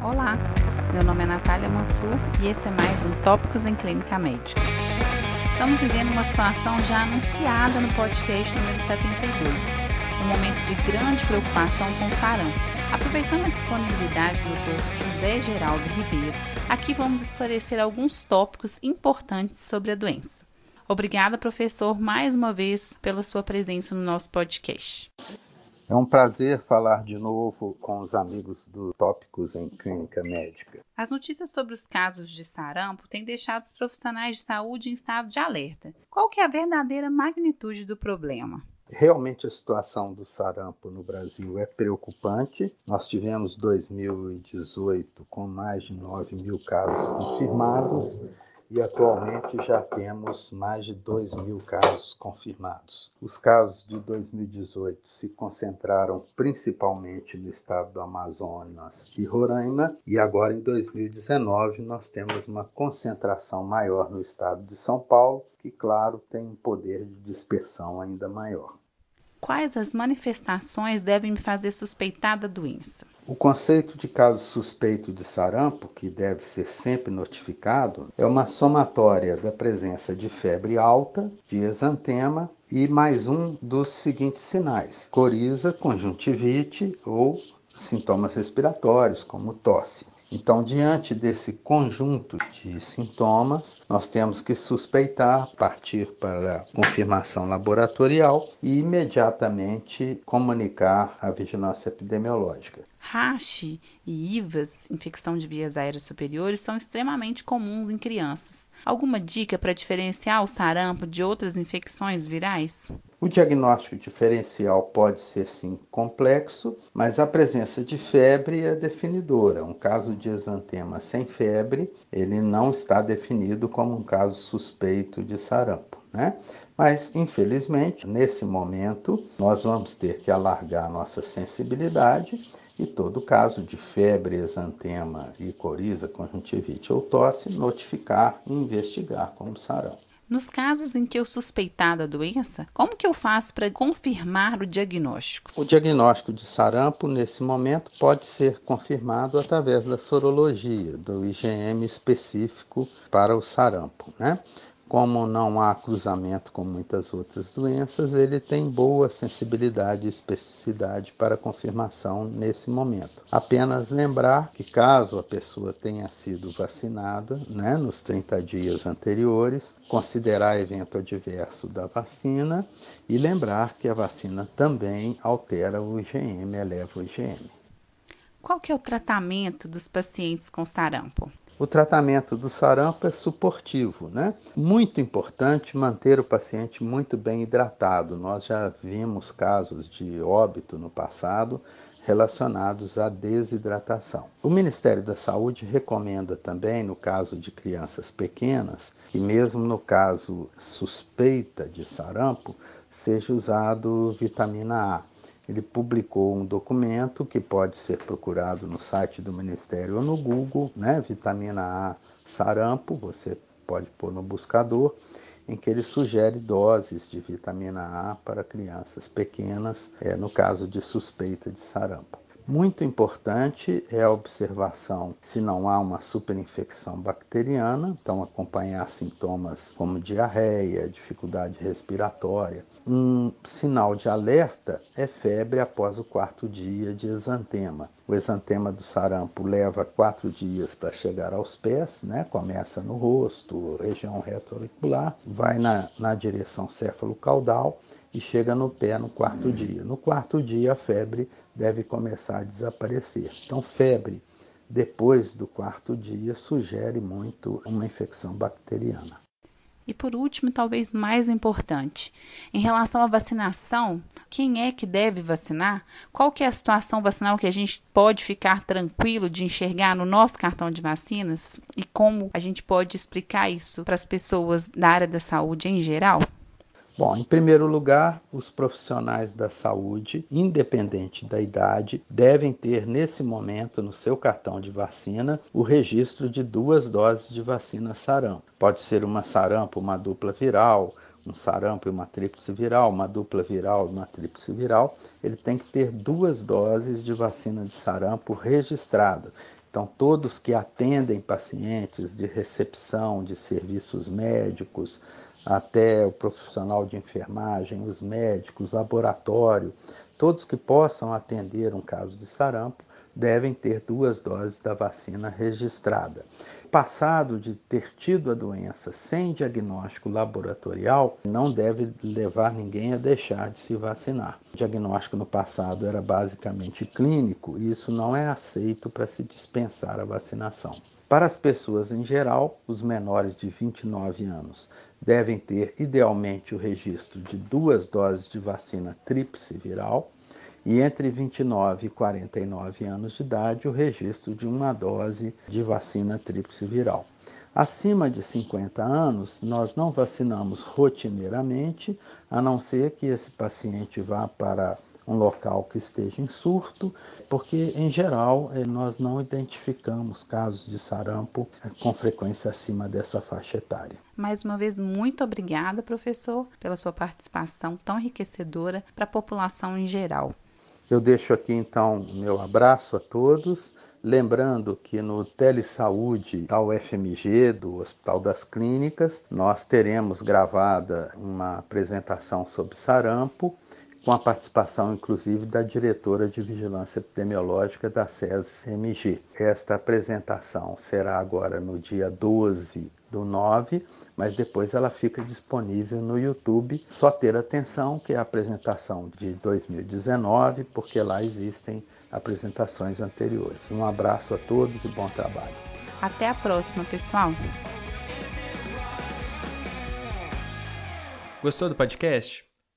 Olá, meu nome é Natália Mansur e esse é mais um Tópicos em Clínica Médica. Estamos vivendo uma situação já anunciada no podcast número 72, um momento de grande preocupação com o sarampo. Aproveitando a disponibilidade do Dr. José Geraldo Ribeiro, aqui vamos esclarecer alguns tópicos importantes sobre a doença. Obrigada, professor, mais uma vez pela sua presença no nosso podcast. É um prazer falar de novo com os amigos do Tópicos em Clínica Médica. As notícias sobre os casos de sarampo têm deixado os profissionais de saúde em estado de alerta. Qual que é a verdadeira magnitude do problema? Realmente a situação do sarampo no Brasil é preocupante. Nós tivemos 2018 com mais de 9 mil casos confirmados e atualmente já temos mais de 2 mil casos confirmados. Os casos de 2018 se concentraram principalmente no estado do Amazonas e Roraima, e agora em 2019 nós temos uma concentração maior no estado de São Paulo, que, claro, tem um poder de dispersão ainda maior. Quais as manifestações devem me fazer suspeitar da doença? O conceito de caso suspeito de sarampo, que deve ser sempre notificado, é uma somatória da presença de febre alta, de exantema e mais um dos seguintes sinais: coriza, conjuntivite ou sintomas respiratórios, como tosse. Então, diante desse conjunto de sintomas, nós temos que suspeitar, partir para a confirmação laboratorial e imediatamente comunicar à vigilância epidemiológica. Rache e IVAs, infecção de vias aéreas superiores, são extremamente comuns em crianças. Alguma dica para diferenciar o sarampo de outras infecções virais? O diagnóstico diferencial pode ser sim complexo, mas a presença de febre é definidora. Um caso de exantema sem febre, ele não está definido como um caso suspeito de sarampo, né? Mas, infelizmente, nesse momento, nós vamos ter que alargar nossa sensibilidade e todo caso de febre, exantema e coriza, conjuntivite ou tosse, notificar e investigar como sarampo. Nos casos em que eu suspeitar da doença, como que eu faço para confirmar o diagnóstico? O diagnóstico de sarampo, nesse momento, pode ser confirmado através da sorologia, do IgM específico para o sarampo. Né? Como não há cruzamento com muitas outras doenças, ele tem boa sensibilidade e especificidade para confirmação nesse momento. Apenas lembrar que, caso a pessoa tenha sido vacinada né, nos 30 dias anteriores, considerar evento adverso da vacina e lembrar que a vacina também altera o IgM, eleva o IgM. Qual que é o tratamento dos pacientes com sarampo? O tratamento do sarampo é suportivo, né? Muito importante manter o paciente muito bem hidratado. Nós já vimos casos de óbito no passado relacionados à desidratação. O Ministério da Saúde recomenda também, no caso de crianças pequenas, e mesmo no caso suspeita de sarampo, seja usado vitamina A ele publicou um documento que pode ser procurado no site do Ministério ou no Google, né? Vitamina A sarampo, você pode pôr no buscador, em que ele sugere doses de vitamina A para crianças pequenas, é, no caso de suspeita de sarampo. Muito importante é a observação se não há uma superinfecção bacteriana, então acompanhar sintomas como diarreia, dificuldade respiratória. Um sinal de alerta é febre após o quarto dia de exantema. O exantema do sarampo leva quatro dias para chegar aos pés, né? começa no rosto, região retroauricular, vai na, na direção céfalo-caudal e chega no pé no quarto dia. No quarto dia, a febre deve começar a desaparecer. Então, febre depois do quarto dia sugere muito uma infecção bacteriana. E por último, talvez mais importante, em relação à vacinação, quem é que deve vacinar? Qual que é a situação vacinal que a gente pode ficar tranquilo de enxergar no nosso cartão de vacinas e como a gente pode explicar isso para as pessoas da área da saúde em geral? Bom, em primeiro lugar, os profissionais da saúde, independente da idade, devem ter nesse momento no seu cartão de vacina o registro de duas doses de vacina sarampo. Pode ser uma sarampo, uma dupla viral, um sarampo e uma tríplice viral, uma dupla viral e uma tríplice viral, ele tem que ter duas doses de vacina de sarampo registrada. Então, todos que atendem pacientes de recepção de serviços médicos, até o profissional de enfermagem, os médicos, laboratório, todos que possam atender um caso de sarampo devem ter duas doses da vacina registrada. Passado de ter tido a doença sem diagnóstico laboratorial, não deve levar ninguém a deixar de se vacinar. O diagnóstico no passado era basicamente clínico e isso não é aceito para se dispensar a vacinação. Para as pessoas em geral, os menores de 29 anos devem ter idealmente o registro de duas doses de vacina tríplice viral e entre 29 e 49 anos de idade o registro de uma dose de vacina tríplice viral. Acima de 50 anos, nós não vacinamos rotineiramente, a não ser que esse paciente vá para um local que esteja em surto, porque em geral eh, nós não identificamos casos de sarampo eh, com frequência acima dessa faixa etária. Mais uma vez, muito obrigada, professor, pela sua participação tão enriquecedora para a população em geral. Eu deixo aqui então meu abraço a todos. Lembrando que no Telesaúde da UFMG, do Hospital das Clínicas, nós teremos gravada uma apresentação sobre sarampo com a participação inclusive da diretora de Vigilância Epidemiológica da SESI-CMG. Esta apresentação será agora no dia 12 do 9, mas depois ela fica disponível no YouTube. Só ter atenção que é a apresentação de 2019, porque lá existem apresentações anteriores. Um abraço a todos e bom trabalho. Até a próxima, pessoal. Gostou do podcast?